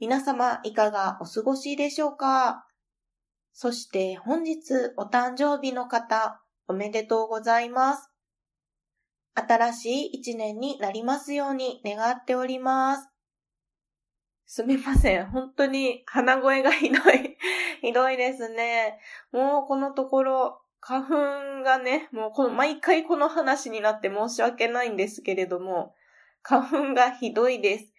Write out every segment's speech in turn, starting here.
皆様、いかがお過ごしでしょうか？そして本日お誕生日の方、おめでとうございます。新しい一年になりますように願っております。すみません。本当に鼻声がひどい ひどいですね。もうこのところ、花粉がね、もうこの、毎回この話になって申し訳ないんですけれども、花粉がひどいです。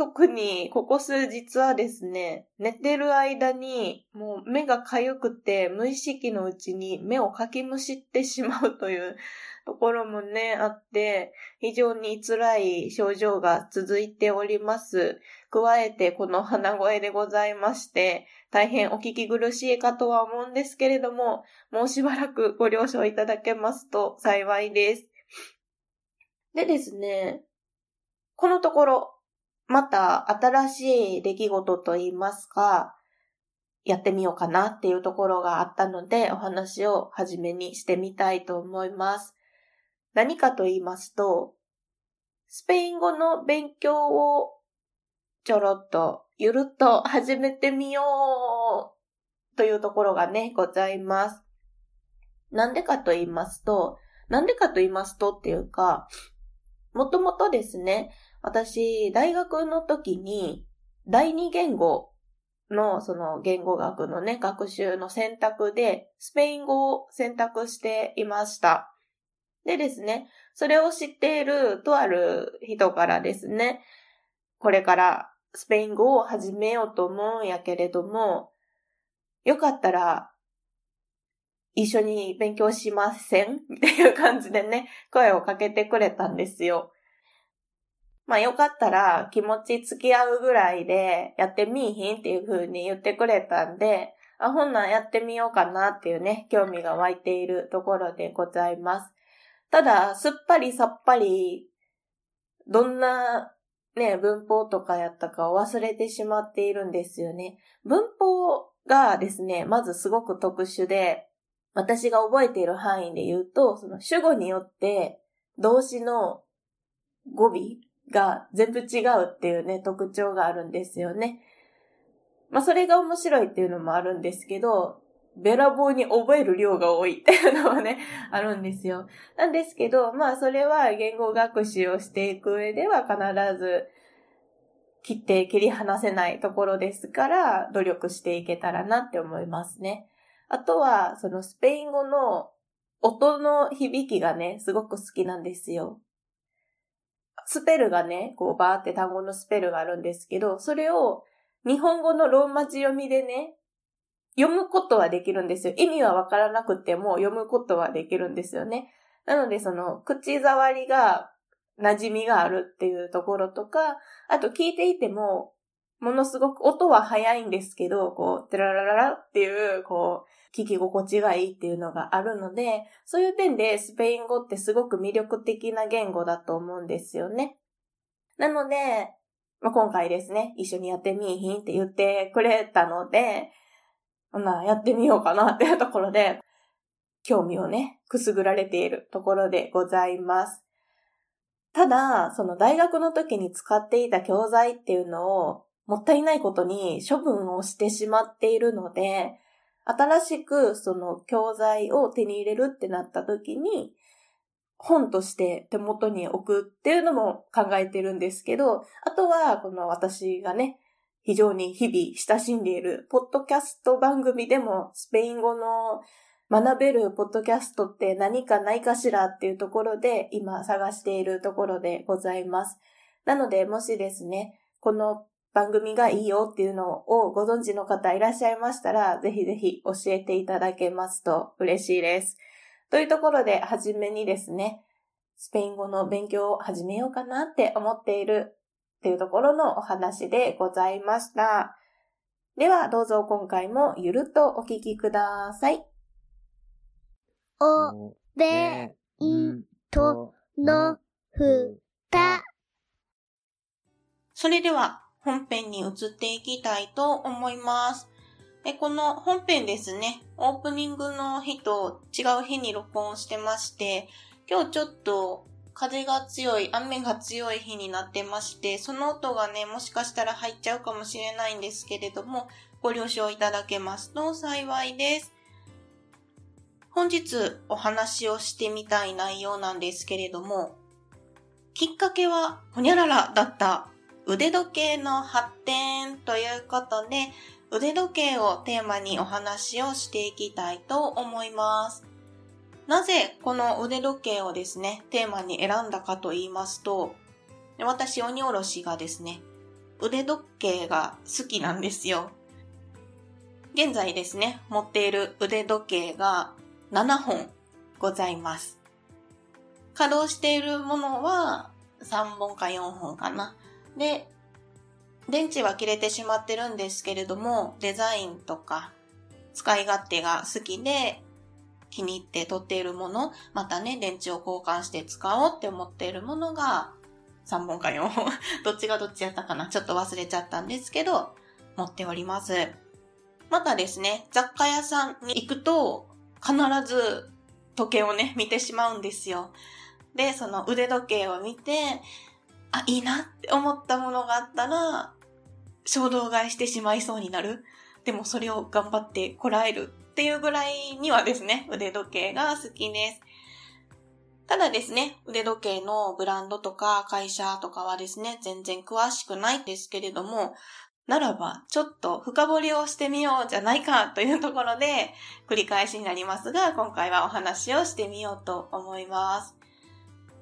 特にここ数日はですね、寝てる間にもう目が痒くて無意識のうちに目をかきむしってしまうというところもね、あって、非常に辛い症状が続いております。加えてこの鼻声でございまして、大変お聞き苦しいかとは思うんですけれども、もうしばらくご了承いただけますと幸いです。でですね、このところ、また新しい出来事といいますか、やってみようかなっていうところがあったので、お話を始めにしてみたいと思います。何かと言いますと、スペイン語の勉強をちょろっとゆるっと始めてみようというところがね、ございます。なんでかと言いますと、なんでかと言いますとっていうか、もともとですね、私、大学の時に第二言語のその言語学のね、学習の選択でスペイン語を選択していました。でですね、それを知っているとある人からですね、これからスペイン語を始めようと思うんやけれども、よかったら一緒に勉強しません？っていう感じでね、声をかけてくれたんですよ。まあよかったら気持ち付き合うぐらいでやってみいひんっていう風に言ってくれたんで、あ、ほんなんやってみようかなっていうね、興味が湧いているところでございます。ただ、すっぱりさっぱり、どんなね、文法とかやったかを忘れてしまっているんですよね。文法がですね、まずすごく特殊で、私が覚えている範囲で言うと、その主語によって動詞の語尾が全部違うっていうね、特徴があるんですよね。まあそれが面白いっていうのもあるんですけど、べらぼうに覚える量が多い っていうのはね、あるんですよ。なんですけど、まあそれは言語学習をしていく上では必ず切って切り離せないところですから、努力していけたらなって思いますね。あとは、そのスペイン語の音の響きがね、すごく好きなんですよ。スペルがね、こうバーって単語のスペルがあるんですけど、それを日本語のローマ字読みでね、読むことはできるんですよ。意味はわからなくても読むことはできるんですよね。なのでその口触りが馴染みがあるっていうところとか、あと聞いていても、ものすごく音は早いんですけど、こう、テララララっていう、こう、聞き心地がいいっていうのがあるので、そういう点でスペイン語ってすごく魅力的な言語だと思うんですよね。なので、まあ、今回ですね、一緒にやってみいひんって言ってくれたので、まあ、やってみようかなっていうところで、興味をね、くすぐられているところでございます。ただ、その大学の時に使っていた教材っていうのを、もったいないことに処分をしてしまっているので、新しくその教材を手に入れるってなった時に、本として手元に置くっていうのも考えてるんですけど、あとはこの私がね、非常に日々親しんでいるポッドキャスト番組でもスペイン語の学べるポッドキャストって何かないかしらっていうところで今探しているところでございます。なのでもしですね、この番組がいいよっていうのをご存知の方いらっしゃいましたら、ぜひぜひ教えていただけますと嬉しいです。というところで、はじめにですね、スペイン語の勉強を始めようかなって思っているというところのお話でございました。では、どうぞ今回もゆるっとお聞きください。お、べ、ん、と、の、ふ、た。それでは、本編に移っていきたいと思います。でこの本編ですね、オープニングの日と違う日に録音してまして、今日ちょっと風が強い、雨が強い日になってまして、その音がね、もしかしたら入っちゃうかもしれないんですけれども、ご了承いただけますと幸いです。本日お話をしてみたい内容なんですけれども、きっかけはほにゃららだった腕時計の発展ということで、腕時計をテーマにお話をしていきたいと思います。なぜこの腕時計をですね、テーマに選んだかと言いますと、私、鬼おろしがですね、腕時計が好きなんですよ。現在ですね、持っている腕時計が7本ございます。稼働しているものは3本か4本かな。で、電池は切れてしまってるんですけれども、デザインとか使い勝手が好きで気に入って撮っているもの、またね、電池を交換して使おうって思っているものが3本か4本。どっちがどっちやったかなちょっと忘れちゃったんですけど、持っております。またですね、雑貨屋さんに行くと必ず時計をね、見てしまうんですよ。で、その腕時計を見て、あ、いいなって思ったものがあったら、衝動買いしてしまいそうになる。でもそれを頑張ってこらえるっていうぐらいにはですね、腕時計が好きです。ただですね、腕時計のブランドとか会社とかはですね、全然詳しくないですけれども、ならば、ちょっと深掘りをしてみようじゃないかというところで、繰り返しになりますが、今回はお話をしてみようと思います。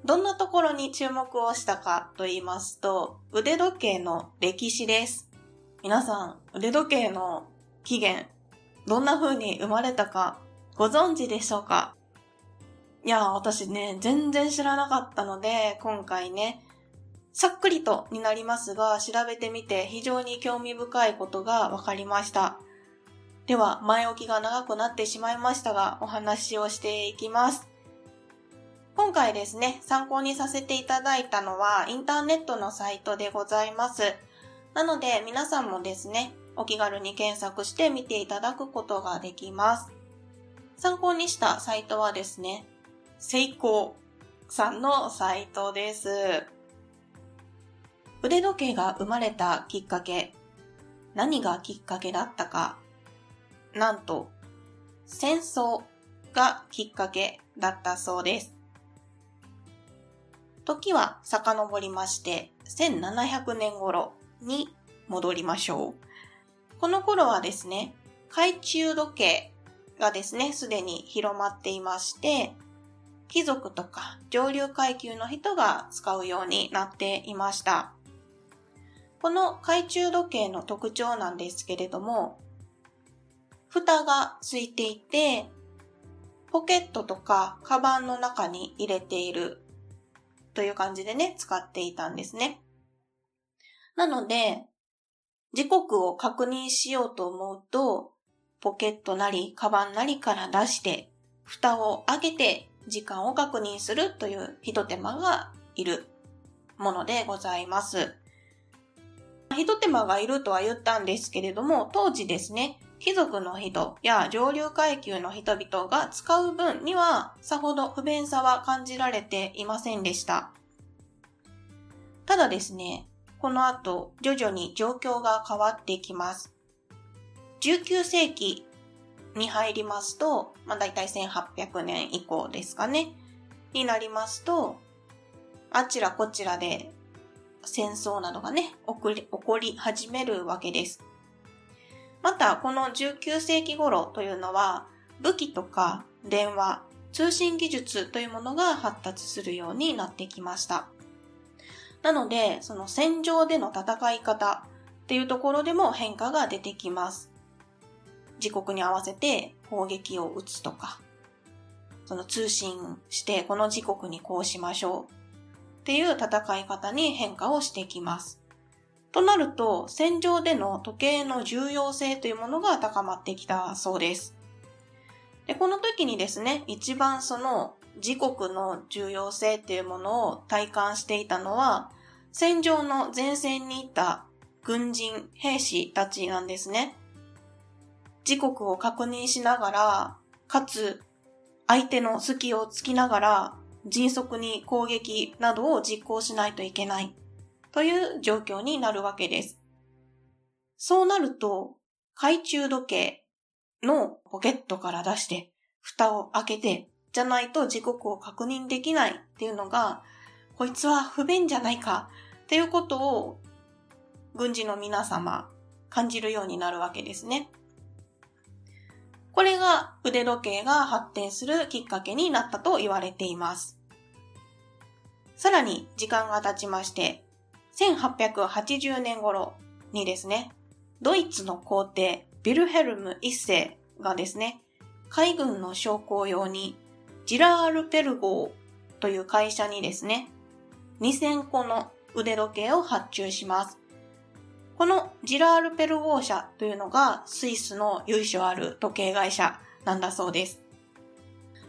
どんなところに注目をしたかと言いますと、腕時計の歴史です。皆さん、腕時計の起源、どんな風に生まれたかご存知でしょうか？いや、私ね、全然知らなかったので、今回ね、さっくりとになりますが、調べてみて非常に興味深いことが分かりました。では、前置きが長くなってしまいましたが、お話をしていきます。今回ですね、参考にさせていただいたのはインターネットのサイトでございます。なので皆さんもですね、お気軽に検索して見ていただくことができます。参考にしたサイトはですね、セイコーさんのサイトです。腕時計が生まれたきっかけ、何がきっかけだったか、なんと、戦争がきっかけだったそうです。時は遡りまして、1700年頃に戻りましょう。この頃はですね、懐中時計がですね、すでに広まっていまして、貴族とか上流階級の人が使うようになっていました。この懐中時計の特徴なんですけれども、蓋がついていて、ポケットとかカバンの中に入れているという感じでね、使っていたんですね。なので、時刻を確認しようと思うと、ポケットなり、カバンなりから出して、蓋を開けて時間を確認するという一手間がいるものでございます。一手間がいるとは言ったんですけれども、当時ですね、貴族の人や上流階級の人々が使う分にはさほど不便さは感じられていませんでした。ただですね、この後徐々に状況が変わってきます。19世紀に入りますと、まあ大体1800年以降ですかね、になりますと、あちらこちらで戦争などがね、起こり始めるわけです。また、この19世紀頃というのは、武器とか電話、通信技術というものが発達するようになってきました。なので、その戦場での戦い方っていうところでも変化が出てきます。時刻に合わせて砲撃を撃つとか、その通信してこの時刻にこうしましょうっていう戦い方に変化をしてきます。となると、戦場での時計の重要性というものが高まってきたそうです。で、この時にですね、一番その自国の重要性っていうものを体感していたのは、戦場の前線にいた軍人、兵士たちなんですね。自国を確認しながら、かつ相手の隙を突きながら迅速に攻撃などを実行しないといけないという状況になるわけです。そうなると、懐中時計のポケットから出して、蓋を開けて、じゃないと時刻を確認できないっていうのが、こいつは不便じゃないかっていうことを、軍事の皆様、感じるようになるわけですね。これが腕時計が発展するきっかけになったと言われています。さらに時間が経ちまして、1880年頃にですね、ドイツの皇帝ビルヘルム一世がですね、海軍の将校用にジラールペル号という会社にですね、2000個の腕時計を発注します。このジラールペル号社というのがスイスの由緒ある時計会社なんだそうです。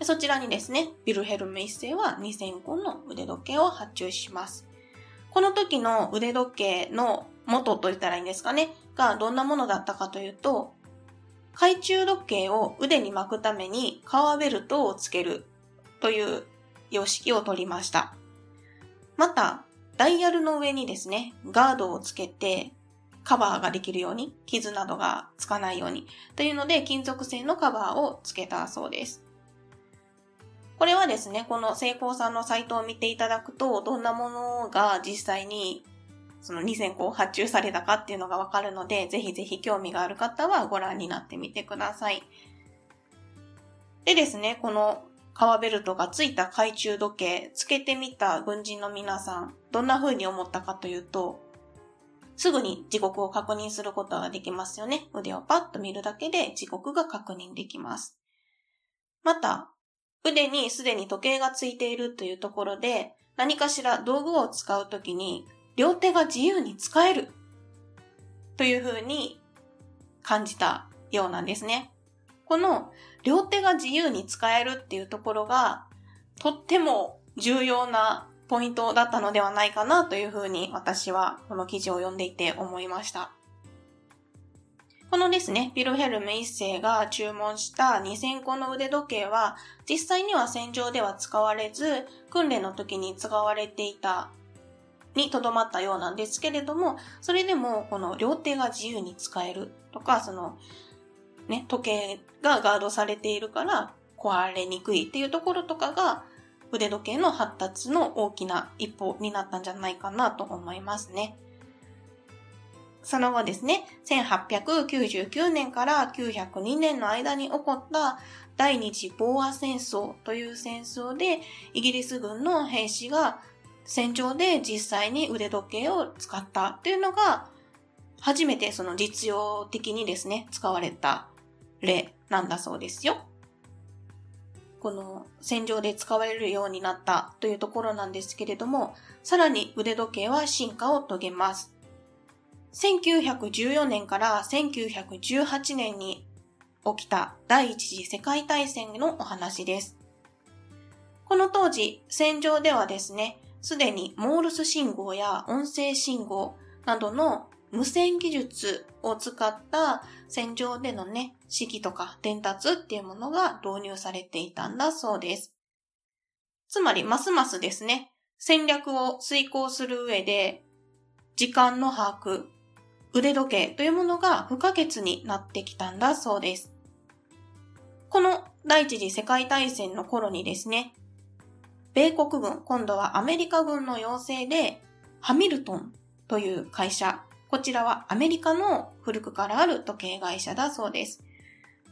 そちらにですね、ビルヘルム一世は2000個の腕時計を発注します。この時の腕時計の元と言ったらいいんですかね、がどんなものだったかというと、懐中時計を腕に巻くために革ベルトをつけるという様式を取りました。また、ダイヤルの上にですね、ガードをつけてカバーができるように、傷などがつかないように、というので金属製のカバーをつけたそうです。これはですね、この成功さんのサイトを見ていただくと、どんなものが実際にその2000個発注されたかっていうのがわかるので、ぜひぜひ興味がある方はご覧になってみてください。でですね、この革ベルトがついた懐中時計、つけてみた軍人の皆さん、どんな風に思ったかというと、すぐに時刻を確認することができますよね。腕をパッと見るだけで時刻が確認できます。また、腕にすでに時計がついているというところで、何かしら道具を使うときに、両手が自由に使えるというふうに感じたようなんですね。この両手が自由に使えるっていうところが、とっても重要なポイントだったのではないかなというふうに私はこの記事を読んでいて思いました。このですね、ビルヘルム一世が注文した2000個の腕時計は、実際には戦場では使われず、訓練の時に使われていたにとどまったようなんですけれども、それでもこの両手が自由に使えるとか、その、ね、時計がガードされているから壊れにくいっていうところとかが、腕時計の発達の大きな一歩になったんじゃないかなと思いますね。その後ですね、1899年から902年の間に起こった第二次ボーア戦争という戦争で、イギリス軍の兵士が戦場で実際に腕時計を使ったっていうのが、初めてその実用的にですね、使われた例なんだそうですよ。この戦場で使われるようになったというところなんですけれども、さらに腕時計は進化を遂げます。1914年から1918年に起きた第一次世界大戦のお話です。この当時、戦場ではですね、すでにモールス信号や音声信号などの無線技術を使った戦場でのね、式とか伝達っていうものが導入されていたんだそうです。つまり、ますますですね、戦略を遂行する上で、時間の把握、腕時計というものが不可欠になってきたんだそうです。この第一次世界大戦の頃にですね、米国軍、今度はアメリカ軍の要請で、ハミルトンという会社、こちらはアメリカの古くからある時計会社だそうです。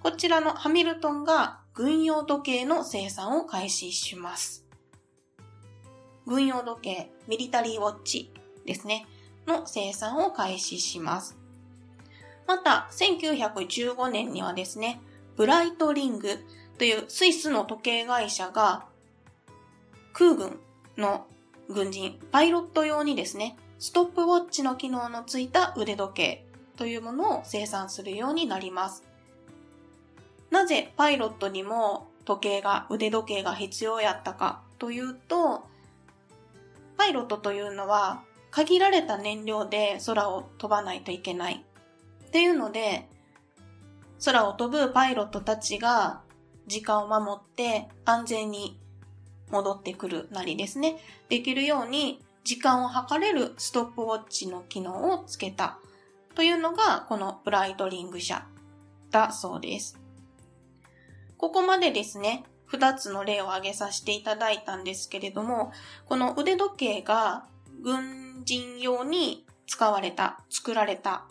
こちらのハミルトンが軍用時計の生産を開始します。軍用時計、ミリタリーウォッチですね、の生産を開始します。また、1915年にはですね、ブライトリングというスイスの時計会社が空軍の軍人、パイロット用にですね、ストップウォッチの機能のついた腕時計というものを生産するようになります。なぜパイロットにも時計が、腕時計が必要やったかというと、パイロットというのは限られた燃料で空を飛ばないといけない。っていうので、空を飛ぶパイロットたちが時間を守って安全に戻ってくるなりですね、できるように時間を測れるストップウォッチの機能をつけたというのがこのブライトリング社だそうです。ここまでですね、二つの例を挙げさせていただいたんですけれども、この腕時計が軍人用に使われた、作られた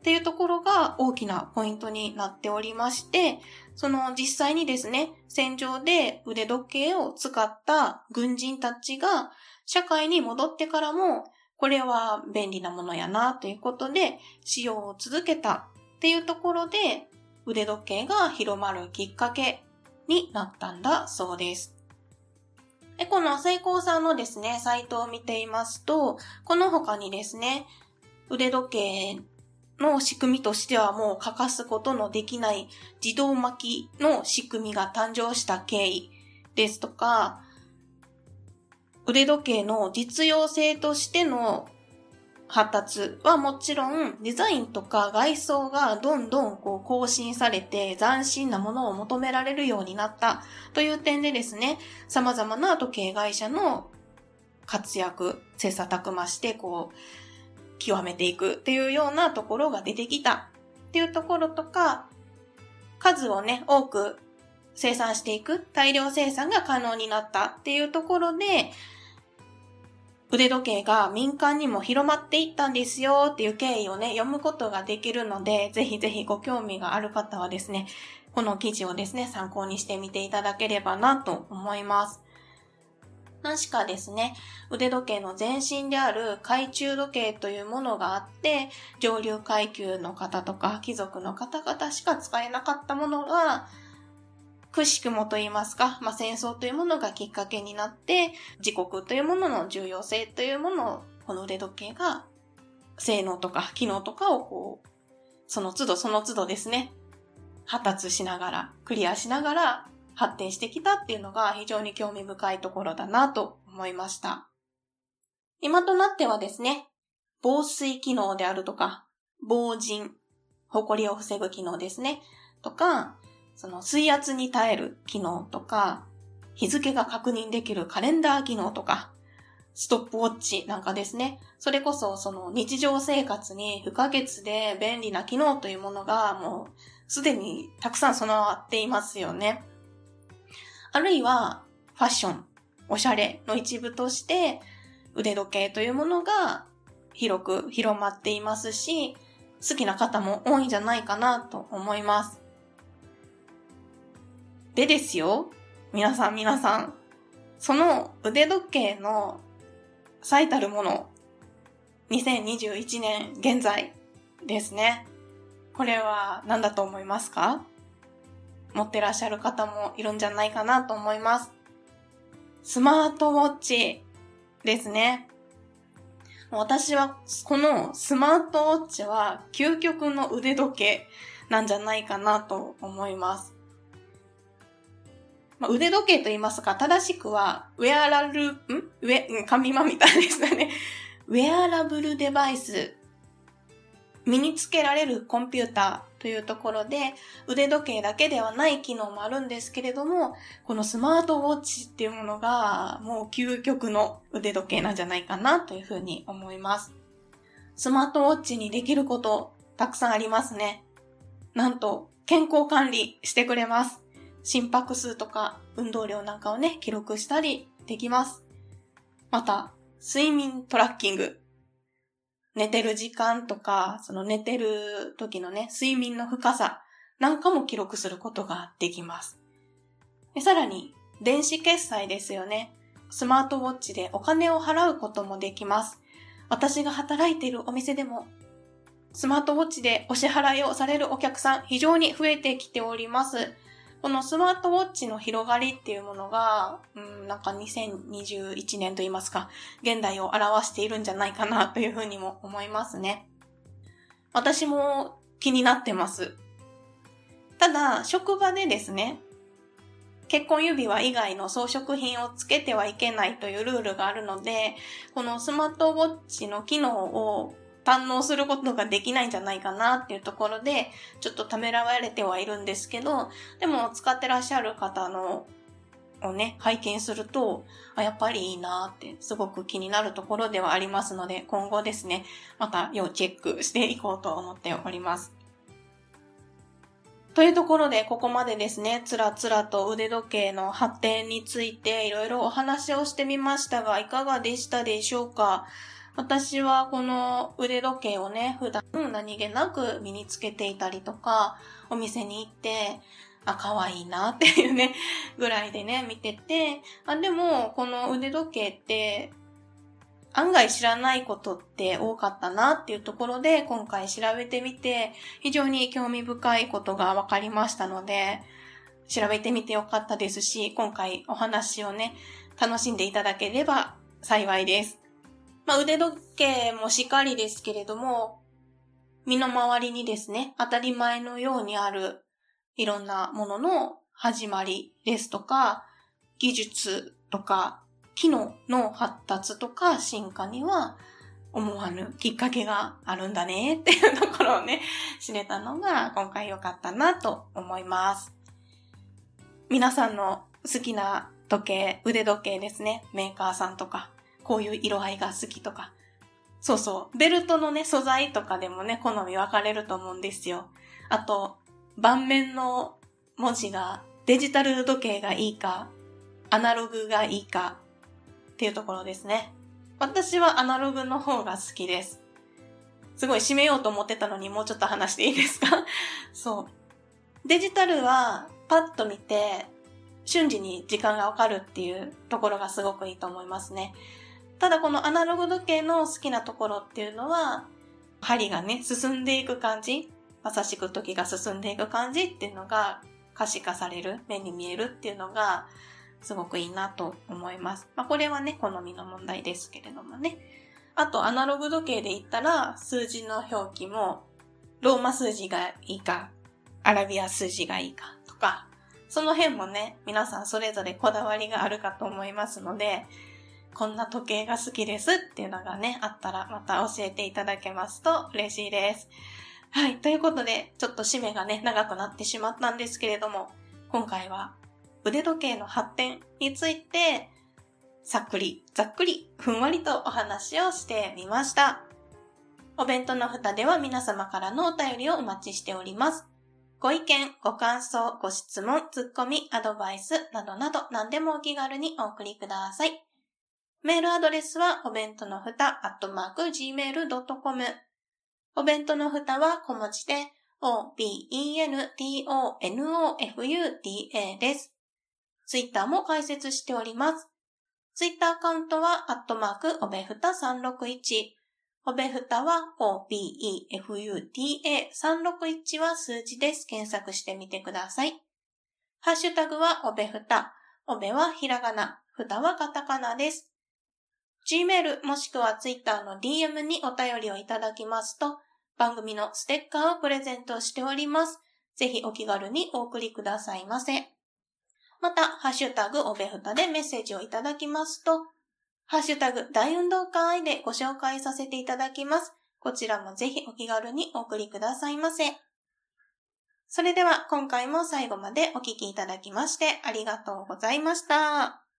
っていうところが大きなポイントになっておりまして、その実際にですね、戦場で腕時計を使った軍人たちが社会に戻ってからも、これは便利なものやなということで使用を続けたっていうところで腕時計が広まるきっかけになったんだそうです。このセイコーさんのですね、サイトを見ていますと、この他にですね、腕時計の仕組みとしてはもう欠かすことのできない自動巻きの仕組みが誕生した経緯ですとか、腕時計の実用性としての発達はもちろんデザインとか外装がどんどんこう更新されて斬新なものを求められるようになったという点でですね、様々な時計会社の活躍、切磋琢磨してこう、極めていくっていうようなところが出てきたっていうところとか、数をね、多く生産していく、大量生産が可能になったっていうところで、腕時計が民間にも広まっていったんですよっていう経緯をね、読むことができるので、ぜひぜひご興味がある方はですね、この記事をですね、参考にしてみていただければなと思います。確かですね、腕時計の前身である懐中時計というものがあって、上流階級の方とか貴族の方々しか使えなかったものが、くしくもと言いますか、まあ、戦争というものがきっかけになって、自国というものの重要性というものを、この腕時計が、性能とか機能とかをこう、その都度その都度ですね、発達しながら、クリアしながら発展してきたっていうのが非常に興味深いところだなと思いました。今となってはですね、防水機能であるとか、防塵、埃を防ぐ機能ですね、とか、その水圧に耐える機能とか、日付が確認できるカレンダー機能とか、ストップウォッチなんかですね。それこそその日常生活に不可欠で便利な機能というものがもうすでにたくさん備わっていますよね。あるいはファッション、おしゃれの一部として腕時計というものが広く広まっていますし、好きな方も多いんじゃないかなと思います。でですよ、皆さん皆さん、その腕時計の最たるもの、2021年現在ですね。これは何だと思いますか？持ってらっしゃる方もいるんじゃないかなと思います。スマートウォッチですね。私はこのスマートウォッチは究極の腕時計なんじゃないかなと思います。まあ、腕時計と言いますか、正しくは、ウェアラル、ん？ウェ、紙間みたいですね。ウェアラブルデバイス。身につけられるコンピューターというところで、腕時計だけではない機能もあるんですけれども、このスマートウォッチっていうものが、もう究極の腕時計なんじゃないかなというふうに思います。スマートウォッチにできること、たくさんありますね。なんと、健康管理してくれます。心拍数とか運動量なんかをね、記録したりできます。また、睡眠トラッキング。寝てる時間とか、その寝てる時のね、睡眠の深さなんかも記録することができます。でさらに、電子決済ですよね。スマートウォッチでお金を払うこともできます。私が働いているお店でも、スマートウォッチでお支払いをされるお客さん非常に増えてきております。このスマートウォッチの広がりっていうものが、うん、なんか2021年といいますか、現代を表しているんじゃないかなというふうにも思いますね。私も気になってます。ただ、職場でですね、結婚指輪以外の装飾品をつけてはいけないというルールがあるので、このスマートウォッチの機能を堪能することができないんじゃないかなっていうところで、ちょっとためらわれてはいるんですけど、でも使ってらっしゃる方のをね、拝見すると、あ、やっぱりいいなってすごく気になるところではありますので、今後ですね、また要チェックしていこうと思っております。というところで、ここまでですね、つらつらと腕時計の発展についていろいろお話をしてみましたが、いかがでしたでしょうか？私はこの腕時計をね、普段何気なく身につけていたりとか、お店に行って、あ、可愛いなっていうね、ぐらいでね、見てて、あ、でも、この腕時計って、案外知らないことって多かったなっていうところで、今回調べてみて、非常に興味深いことが分かりましたので、調べてみてよかったですし、今回お話をね、楽しんでいただければ幸いです。まあ、腕時計もしっかりですけれども、身の回りにですね、当たり前のようにあるいろんなものの始まりですとか、技術とか、機能の発達とか進化には思わぬきっかけがあるんだねっていうところをね、知れたのが今回良かったなと思います。皆さんの好きな時計、腕時計ですね。メーカーさんとか、こういう色合いが好きとか。そうそう。ベルトのね、素材とかでもね、好み分かれると思うんですよ。あと、盤面の文字がデジタル時計がいいか、アナログがいいかっていうところですね。私はアナログの方が好きです。すごい締めようと思ってたのにもうちょっと話していいですか？そう。デジタルはパッと見て瞬時に時間がわかるっていうところがすごくいいと思いますね。ただこのアナログ時計の好きなところっていうのは針がね、進んでいく感じまさしく時が進んでいく感じっていうのが可視化される、目に見えるっていうのがすごくいいなと思います。まあ、これはね、好みの問題ですけれどもね。あと、アナログ時計で言ったら、数字の表記も、ローマ数字がいいか、アラビア数字がいいかとか、その辺もね、皆さんそれぞれこだわりがあるかと思いますので、こんな時計が好きですっていうのがね、あったらまた教えていただけますと嬉しいです。はい。ということで、ちょっと締めがね、長くなってしまったんですけれども、今回は腕時計の発展について、さっくり、ざっくり、ふんわりとお話をしてみました。お弁当の蓋では皆様からのお便りをお待ちしております。ご意見、ご感想、ご質問、ツッコミ、アドバイスなどなど何でもお気軽にお送りください。メールアドレスはお弁当の蓋、アットマーク、gmail.com。お弁当の蓋は小文字で、o-b-e-n-t-o-n-o-f-u-t-a です。ツイッターも開設しております。ツイッターアカウントは、アットマーク、おべふた361。おべふたは、obefuta361 は数字です。検索してみてください。ハッシュタグは、おべふた。おべはひらがな。ふたはカタカナです。Gmail もしくは Twitter の DM にお便りをいただきますと、番組のステッカーをプレゼントしております。ぜひお気軽にお送りくださいませ。また、ハッシュタグおべふたでメッセージをいただきますと、ハッシュタグ大運動会でご紹介させていただきます。こちらもぜひお気軽にお送りくださいませ。それでは今回も最後までお聴きいただきましてありがとうございました。